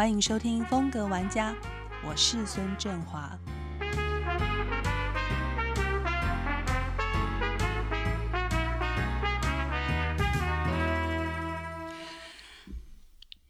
欢迎收听《风格玩家》，我是孙振华。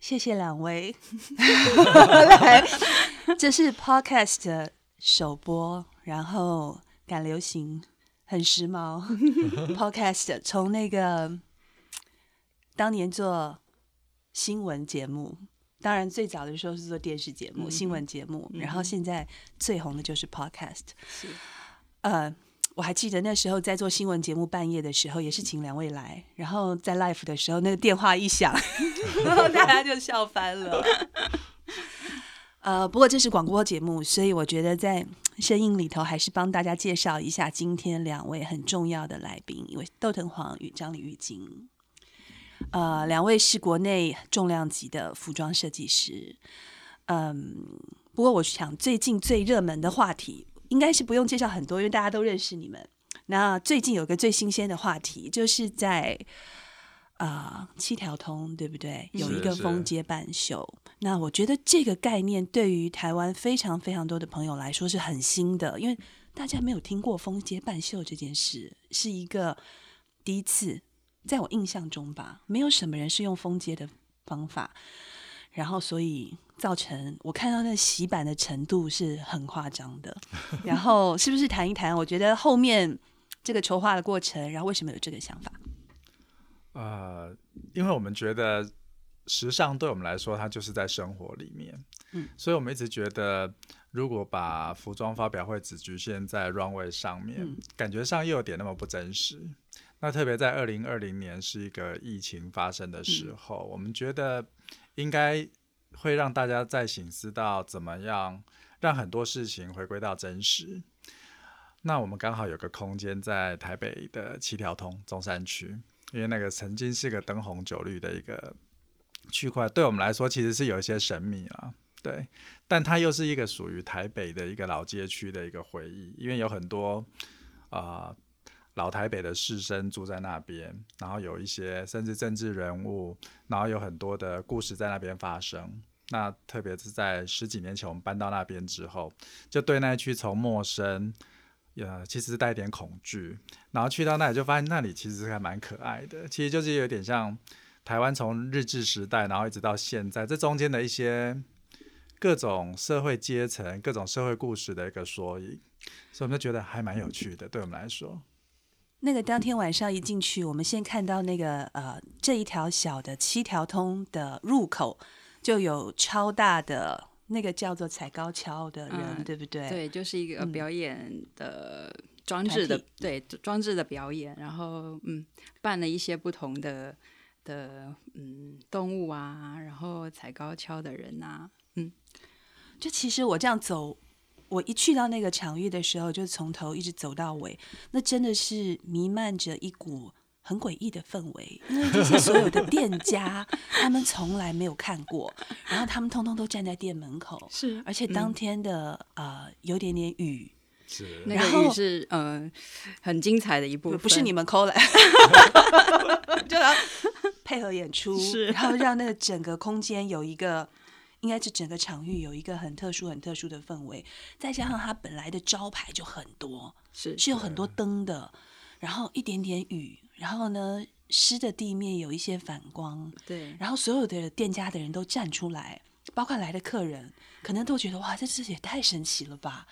谢谢两位 来，这是 Podcast 的首播，然后赶流行，很时髦。Podcast 从那个当年做新闻节目，当然最早的时候是做电视节目、新闻节目，然后现在最红的就是 Podcast。是，呃，我还记得那时候在做新闻节目半夜的时候，也是请两位来，然后在 live 的时候，那个电话一响，然后大家就笑翻了。呃，不过这是广播节目，所以我觉得在声音里头还是帮大家介绍一下今天两位很重要的来宾，因为窦藤黄与张李玉金。呃，两位是国内重量级的服装设计师。嗯，不过我想最近最热门的话题，应该是不用介绍很多，因为大家都认识你们。那最近有个最新鲜的话题，就是在啊、七条通，对不对？有一个风街半秀。那我觉得这个概念对于台湾非常非常多的朋友来说是很新的，因为大家没有听过风街半秀这件事，是一个第一次，在我印象中吧，没有什么人是用封街的方法，然后所以造成我看到那洗版的程度是很夸张的。然后是不是谈一谈？我觉得后面这个筹划的过程，然后为什么有这个想法？呃，因为我们觉得时尚对我们来说，它就是在生活里面，嗯，所以我们一直觉得，如果把服装发表会只局限在 runway 上面，嗯感觉上又有点那么不真实。那特别在二零二零年是一个疫情发生的时候，我们觉得应该会让大家再醒思到怎么样让很多事情回归到真实。那我们刚好有个空间在台北的七条通中山区，因为那个曾经是个灯红酒绿的一个区块，对我们来说其实是有一些神秘啊，对，但它又是一个属于台北的一个老街区的一个回忆，因为有很多啊、呃老台北的士绅住在那边，然后有一些甚至政治人物，然后有很多的故事在那边发生。那特别是在十几年前我们搬到那边之后，就对那一区从陌生，呃，其实带点恐惧，然后去到那里就发现那里其实还蛮可爱的，其实就是有点像台湾从日治时代，然后一直到现在，这中间的一些各种社会阶层、各种社会故事的一个缩影，所以我们就觉得还蛮有趣的，对我们来说。那个当天晚上一进去，我们先看到那个呃这一条小的七条通的入口，就有超大的那个叫做踩高跷的人，嗯对不对？对，就是一个嗯表演的装置的体，对装置的表演，然后嗯，办了一些不同的的嗯动物啊，然后踩高跷的人呐啊，就其实我这样走，我一去到那个场域的时候，就从头一直走到尾，那真的是弥漫着一股很诡异的氛围，因为这些所有的店家，他们从来没有看过，然后他们通通都站在店门口，是而且当天的、呃有点点雨，是。那然后个雨是呃很精彩的一部分，不是你们 抠来，就要配合演出，是然后让那个整个空间有一个，应该是整个场域有一个很特殊、很特殊的氛围，再加上它本来的招牌就很多，是是有很多灯的，然后一点点雨，然后呢湿的地面有一些反光，对然后所有的店家的人都站出来，包括来的客人，可能都觉得哇，这这也太神奇了吧！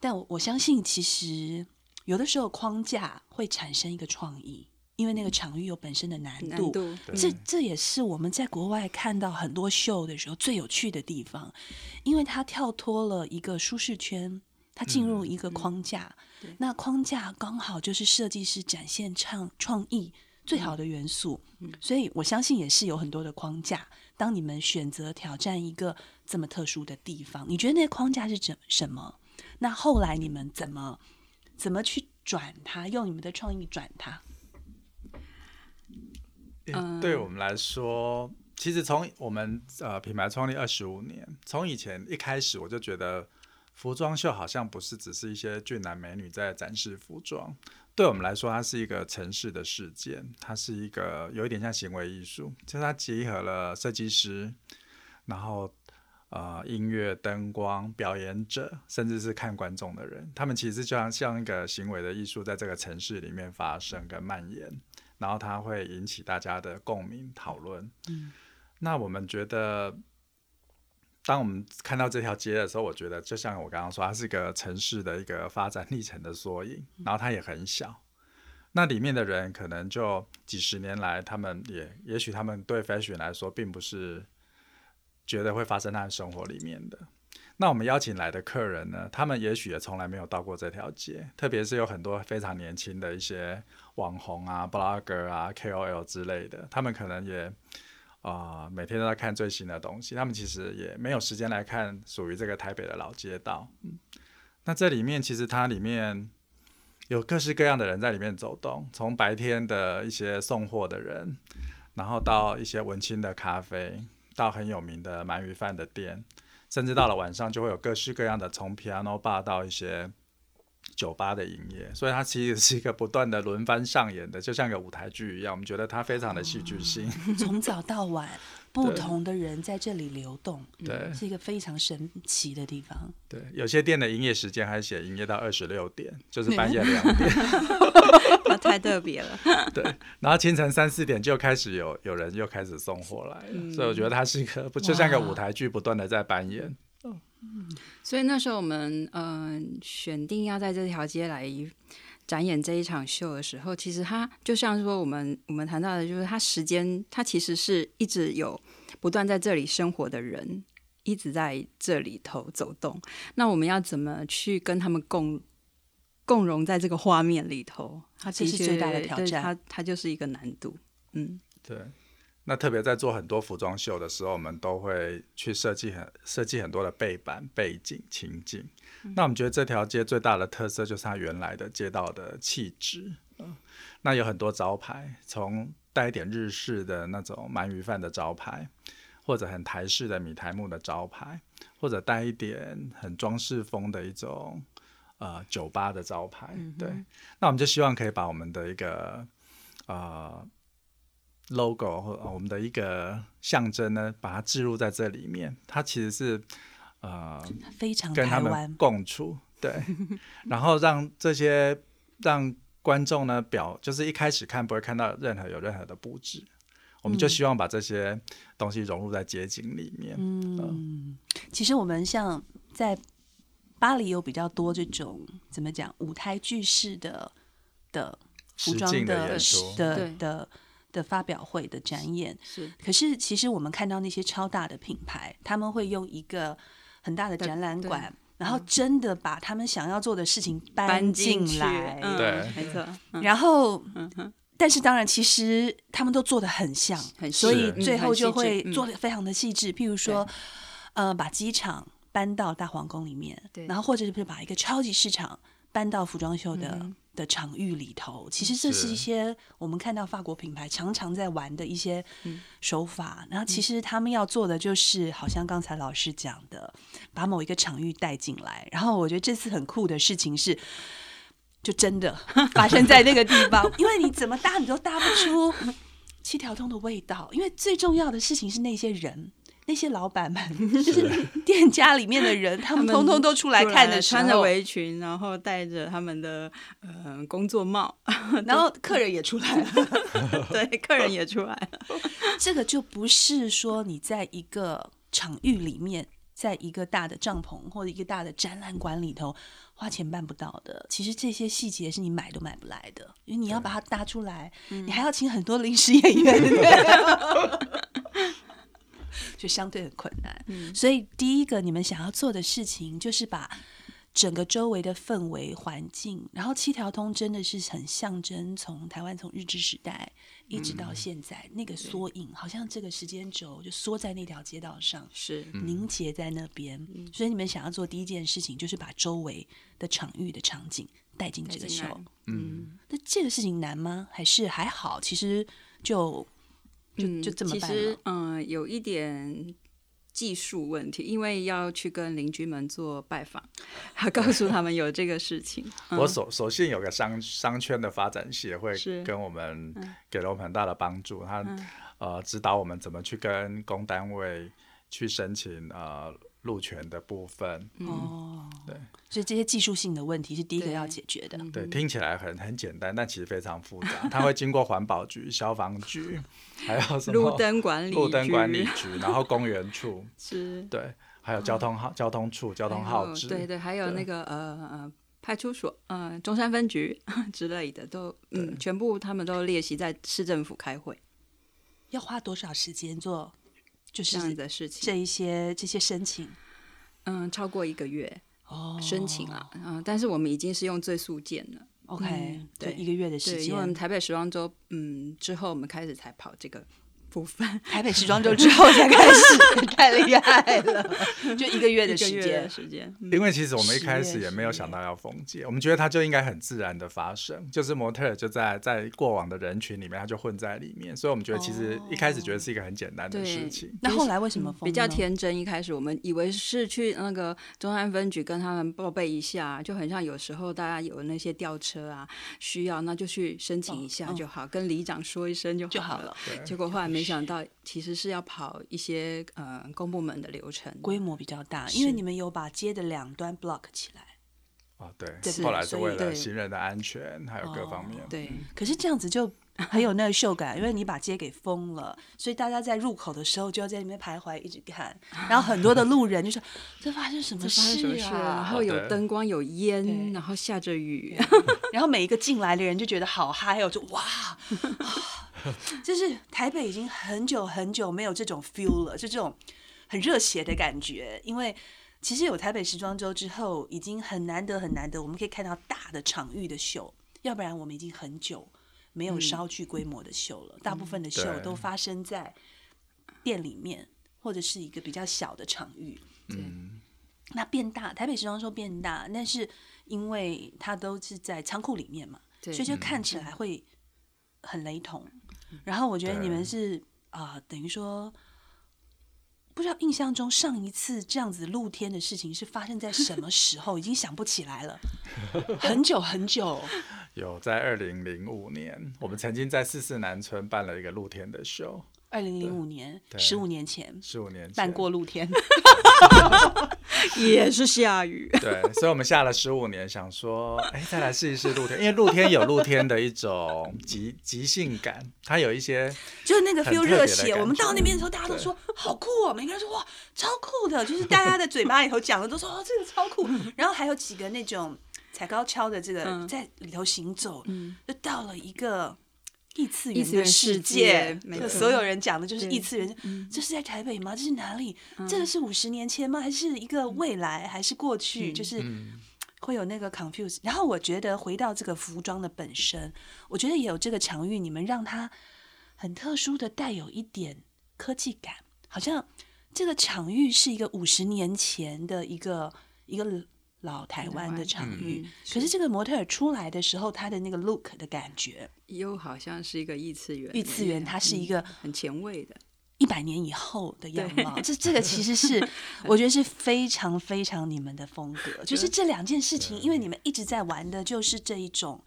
但我我相信，其实有的时候框架会产生一个创意，因为那个场域有本身的难度。难度对这这也是我们在国外看到很多秀的时候最有趣的地方，因为它跳脱了一个舒适圈，它进入一个框架，对那框架刚好就是设计师展现创创意最好的元素，所以我相信也是有很多的框架。当你们选择挑战一个这么特殊的地方，你觉得那个框架是怎什么？那后来你们怎么怎么去转它，用你们的创意转它？嗯。对我们来说，其实从我们呃品牌创立二十五年，从以前一开始我就觉得服装秀好像不是只是一些俊男美女在展示服装，对我们来说，它是一个城市的事件，它是一个有一点像行为艺术，就是它集合了设计师，然后呃音乐、灯光、表演者，甚至是看观众的人，他们其实就像像一个行为的艺术，在这个城市里面发生跟蔓延，然后它会引起大家的共鸣讨论。嗯，那我们觉得。当我们看到这条街的时候，我觉得就像我刚刚说，它是一个城市的一个发展历程的缩影，然后它也很小。那里面的人可能就几十年来，他们也也许他们对 fashion 来说，并不是觉得会发生在生活里面的。那我们邀请来的客人呢，他们也许也从来没有到过这条街，特别是有很多非常年轻的一些网红啊、blogger 啊、KOL 之类的，他们可能也。啊，每天都在看最新的东西，他们其实也没有时间来看属于这个台北的老街道。嗯，那这里面其实它里面有各式各样的人在里面走动，从白天的一些送货的人，然后到一些文青的咖啡，到很有名的鳗鱼饭的店，甚至到了晚上就会有各式各样的从 piano bar 到一些。酒吧的营业，所以它其实是一个不断的轮番上演的，就像个舞台剧一样。我们觉得它非常的戏剧性，从早到晚，不同的人在这里流动，对，是一个非常神奇的地方。对，有些店的营业时间还写营业到二十六点，就是 半夜两点，那太特别了。对，然后清晨三四点就开始有有人又开始送货来了，所以我觉得它是一个不就像个舞台剧，不断的在扮演。所以那时候我们嗯选定要在这条街来展演这一场秀的时候，其实它就像说我们我们谈到的，就是它时间它其实是一直有不断在这里生活的人一直在这里头走动。那我们要怎么去跟他们共共融在这个画面里头？它其实最大的挑战，它它就是一个难度。嗯，对。那特别在做很多服装秀的时候，我们都会去设计很设计很多的背板、背景、情景。那我们觉得这条街最大的特色就是它原来的街道的气质。嗯，那有很多招牌，从带一点日式的那种鳗鱼饭的招牌，或者很台式的米台木的招牌，或者带一点很装饰风的一种呃酒吧的招牌。对，那我们就希望可以把我们的一个呃。Logo 或我们的一个象征呢，把它置入在这里面，它其实是呃非常跟他们共处，对，然后让这些让观众呢表就是一开始看不会看到任何有任何的布置，我们就希望把这些东西融入在街景里面。嗯，其实我们像在巴黎有比较多这种怎么讲？舞台剧式的的服装的的的。的发表会的展演是，可是其实我们看到那些超大的品牌，他们会用一个很大的展览馆，然后真的把他们想要做的事情搬进来，对，没错。然后，但是当然，其实他们都做的很像，所以最后就会做的非常的细致。譬如说，呃，把机场搬到大皇宫里面，然后或者是把一个超级市场搬到服装秀的。的场域里头，其实这是一些我们看到法国品牌常常在玩的一些手法。然后，其实他们要做的就是，好像刚才老师讲的，把某一个场域带进来。然后，我觉得这次很酷的事情是，就真的 发生在那个地方，因为你怎么搭，你都搭不出七条通的味道。因为最重要的事情是那些人。那些老板们，就是 店家里面的人，他们通通都出来看的时候，穿着围裙，然后戴着他们的呃工作帽，然后客人也出来了，对，客人也出来了。这个就不是说你在一个场域里面，在一个大的帐篷或者一个大的展览馆里头花钱办不到的。其实这些细节是你买都买不来的，因为你要把它搭出来，你还要请很多临时演员。就相对很困难，嗯所以第一个你们想要做的事情就是把整个周围的氛围环境，然后七条通真的是很象征，从台湾从日治时代一直到现在那个缩影，好像这个时间轴就缩在那条街道上，是凝结在那边。所以你们想要做第一件事情，就是把周围的场域的场景带进这个秀。嗯，那这个事情难吗？还是还好？其实就。就就这么办其实，嗯，有一点技术问题，因为要去跟邻居们做拜访，还告诉他们有这个事情。我首首先有个商商圈的发展协会跟我们给了我们很大的帮助，他呃指导我们怎么去跟公单位去申请呃路权的部分。哦，对，所以这些技术性的问题是第一个要解决的。对，听起来很很简单，但其实非常复杂。它会经过环保局、消防局，还有什么路灯管理路灯管理局局，然后公园处，是。对，还有交通号、交通处、交通号志，对对，还有那个呃呃派出所，呃中山分局之类的，都嗯全部他们都列席在市政府开会。要花多少时间做？就是这样子的事情。这一些这些申请嗯，超过一个月哦申请了，嗯、但是我们已经是用最速件了。OK，嗯对一个月的时对，因为我们。台北时装周，嗯，之后我们开始才跑这个部分，台北时装周之后才开始，太厉害了，就一个月的时间。时间。嗯因为其实我们一开始也没有想到要封街，我们觉得它就应该很自然的发生，就是模特就在在过往的人群里面，他就混在里面，所以我们觉得其实一开始觉得是一个很简单的对事情。那后来为什么嗯比较？天真，一开始我们以为是去那个中山分局跟他们报备一下，就很像有时候大家有那些吊车啊需要，那就去申请一下嗯就好，跟里长说一声就好了。就好了，对结果后来没想到，其实是要跑一些呃公部门的流程，规模比较大，因为你们有把街的两端 block 起来。哦，对是，后来是为了行人的安全还有各方面。对，可是这样子就很有那个秀感，因为你把街给封了，所以大家在入口的时候就要在里面徘徊，一直看，然后很多的路人就说：“这发生什么这发生什么事啊？然啊后有对灯光，有对烟，然后下着雨，？” 然后每一个进来的人就觉得好嗨哦，就哇，就是台北已经很久很久没有这种 feel 了，就这种很热血的感觉，因为。其实有台北时装周之后，已经很难得很难得，我们可以看到大的场域的秀，要不然我们已经很久没有稍具规模的秀了。大部分的秀都发生在店里面或者是一个比较小的场域。嗯，那变大，台北时装周变大，但是因为它都是在仓库里面嘛，所以就看起来会很雷同。然后我觉得你们是啊、等于说。不知道印象中上一次这样子露天的事情是发生在什么时候，已经想不起来了，很久很久。有在二零零五年，我们曾经在四四南村办了一个露天的秀，二零零五年，对十五年前十五年前办过露天，也是下雨。对，所以我们下了十五年，想说，哎，再来试一试露天，因为露天有露天的一种即即兴感，它有一些就是那个 feel 热血。我们到那边的时候，大家都说好酷哦，每个人说哇超酷的，就是大家的嘴巴里头讲的都说哦这个超酷。然后还有几个那种踩高跷的这个嗯在里头行走，嗯，就到了一个。异次元的世世界没错就所有人讲的就是对异次元。嗯这是在台北吗？这是哪里？这个是五十年前吗？还是一个未来？还是过去？就是嗯会有那个 confuse。然后我觉得回到这个服装的本身，我觉得也有这个场域，你们让它很特殊的带有一点科技感，好像这个场域是一个五十年前的一个一个老台湾的场域。嗯可是这个模特儿出来的时候，他的那个 look 的感觉，又好像是一个异次元，异次元它是一个嗯很前卫的，一百年以后的样貌，这这个其实是 我觉得是非常非常你们的风格，就是这两件事情，因为你们一直在玩的就是这一种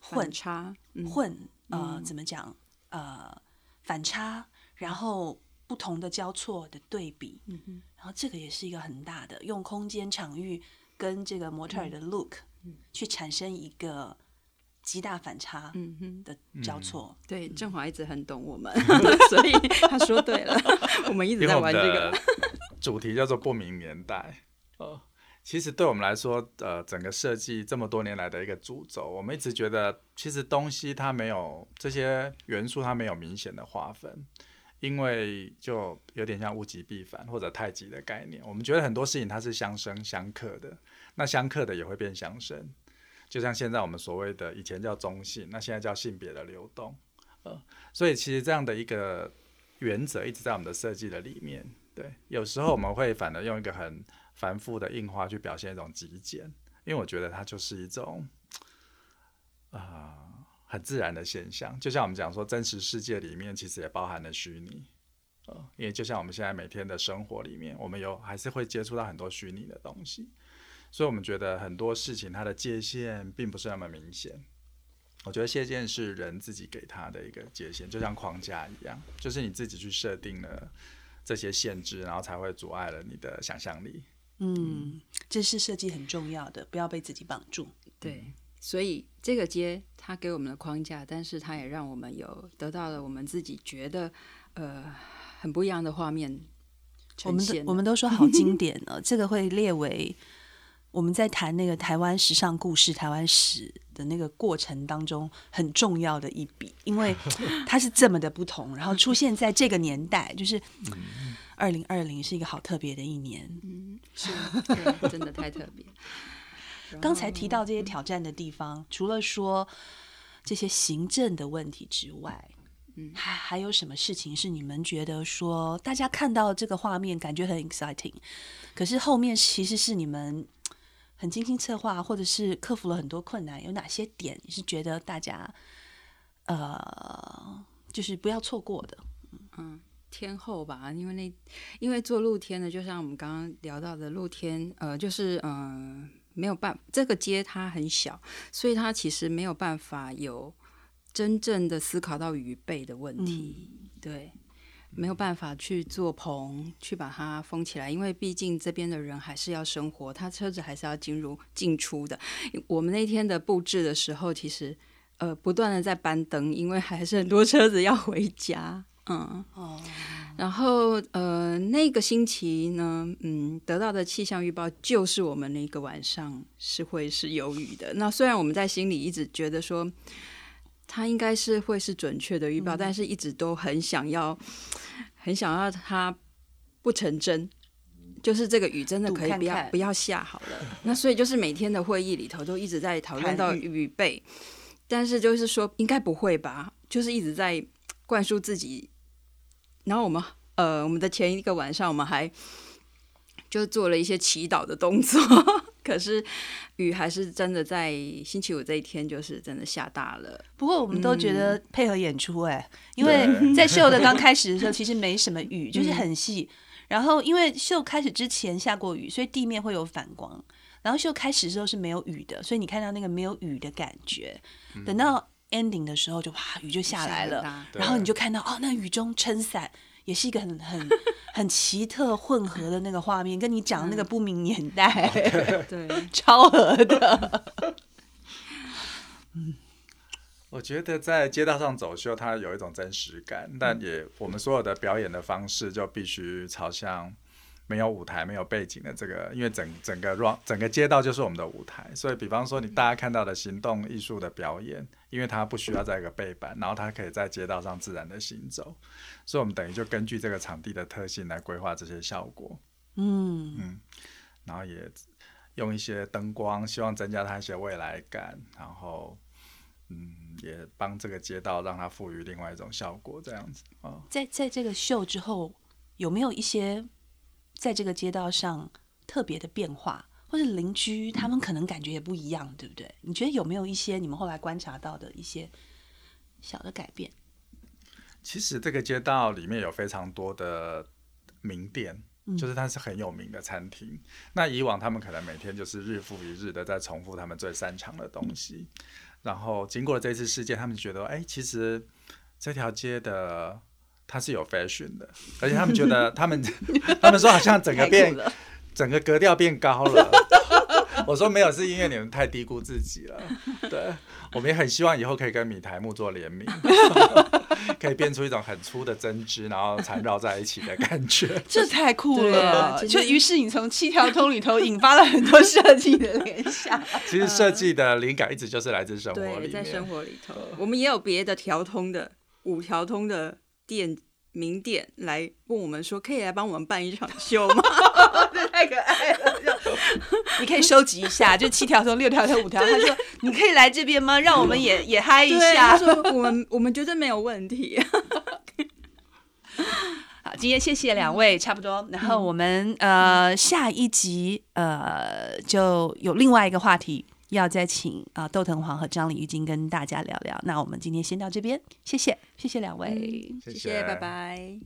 混反差，嗯混呃怎么讲呃反差，然后不同的交错的对比，嗯然后这个也是一个很大的用空间场域跟这个模特儿的 look 去产生一个极大反差嗯哼，的交错。对，振华一直很懂我们，所以他说对了，我们一直在玩这个，主题叫做不明年代。哦，其实对我们来说，呃，整个设计这么多年来的一个主轴，我们一直觉得，其实东西它没有这些元素，它没有明显的划分，因为就有点像物极必反或者太极的概念。我们觉得很多事情它是相生相克的，那相克的也会变相生。就像现在我们所谓的以前叫中性，那现在叫性别的流动，呃，所以其实这样的一个原则一直在我们的设计的里面。对，有时候我们会反而用一个很繁复的印花去表现一种极简，因为我觉得它就是一种啊、很自然的现象。就像我们讲说，真实世界里面其实也包含了虚拟。呃，因为就像我们现在每天的生活里面，我们有还是会接触到很多虚拟的东西，所以我们觉得很多事情它的界限并不是那么明显。我觉得界限是人自己给他的一个界限，就像框架一样，就是你自己去设定了这些限制，然后才会阻碍了你的想象力。嗯，这是设计很重要的，不要被自己绑住。对，所以这个街它给我们的框架，但是它也让我们有得到了我们自己觉得呃很不一样的画面我们。都我们都说好经典呢，这个会列为我们在谈那个台湾时尚故事、台湾史的那个过程当中很重要的一笔，因为它是这么的不同，然后出现在这个年代，就是二零二零是一个好特别的一年。嗯，是，对真的太特别。然刚才提到这些挑战的地方，除了说这些行政的问题之外，嗯。还还有什么事情是你们觉得说大家看到这个画面感觉很 exciting，可是后面其实是你们很精心策划，或者是克服了很多困难，有哪些点你是觉得大家呃就是不要错过的？嗯天后吧，因为那因为做露天的，就像我们刚刚聊到的露天，呃，就是嗯、呃、没有办这个街它很小，所以它其实没有办法有真正的思考到预备的问题，对，没有办法去做棚去把它封起来，因为毕竟这边的人还是要生活，他车子还是要进入进出的。我们那天的布置的时候，其实呃不断的在搬灯，因为还是很多车子要回家，嗯。哦，然后呃，那个星期呢，嗯，得到的气象预报就是我们那个晚上是会是有雨的。那虽然我们在心里一直觉得说，它应该是会是准确的预报，但是一直都很想要，很想要它不成真。就是这个雨真的可以不要不要下好了，那所以就是每天的会议里头都一直在讨论到谈雨雨备，但是就是说应该不会吧，就是一直在灌输自己然后我们呃，我们的前一个晚上，我们还就做了一些祈祷的动作，可是雨还是真的在星期五这一天，就是真的下大了。不过我们都觉得配合演出哎、因为 在秀的刚开始的时候，其实没什么雨，就是很细。然后因为秀开始之前下过雨，所以地面会有反光。然后秀开始的时候是没有雨的，所以你看到那个没有雨的感觉。等到 ending 的时候就，哇雨就下来了，然后你就看到哦，那雨中撑伞也是一个很很 很奇特混合的那个画面，跟你讲那个不明年代、对，超合的。我觉得在街道上走秀，它有一种真实感，但也我们所有的表演的方式就必须朝向没有舞台、没有背景的这个，因为整整个 run 整个街道就是我们的舞台，所以比方说你大家看到的行动艺术的表演，因为它不需要在一个背板，然后它可以在街道上自然的行走，所以我们等于就根据这个场地的特性来规划这些效果，嗯。嗯，然后也用一些灯光，希望增加它一些未来感，然后。嗯，也帮这个街道让它赋予另外一种效果，这样子。啊。在在这个秀之后，有没有一些在这个街道上特别的变化，或者邻居他们可能感觉也不一样，对不对？你觉得有没有一些你们后来观察到的一些小的改变？其实这个街道里面有非常多的名店，嗯就是它是很有名的餐厅。那以往他们可能每天就是日复一日的在重复他们最擅长的东西，然后经过了这次事件，他们觉得，哎，其实这条街的它是有 fashion 的，而且他们觉得 他们他们说好像整个变整个格调变高了。我说没有，是因为你们太低估自己了。对，我们也很希望以后可以跟米台木做联名，可以变出一种很粗的针织，然后缠绕在一起的感觉。这太酷了！就于是你从七条通里头引发了很多设计的联想。其实设计的灵感一直就是来自生活对，里面。在生活里头，我们也有别的条通的五条通的店名店来问我们说，可以来帮我们办一场秀吗？这太可爱了！你可以收集一下，就七条通、六条通、五条。他说：“你可以来这边吗？让我们也也嗨一，下他。说我们我们绝对没有问题。”好，今天谢谢两位，差不多。然后我们呃下一集呃就有另外一个话题要再请啊、窦藤黄和张李玉金跟大家聊聊。那我们今天先到这边，谢谢，谢谢两位。谢谢谢，拜拜。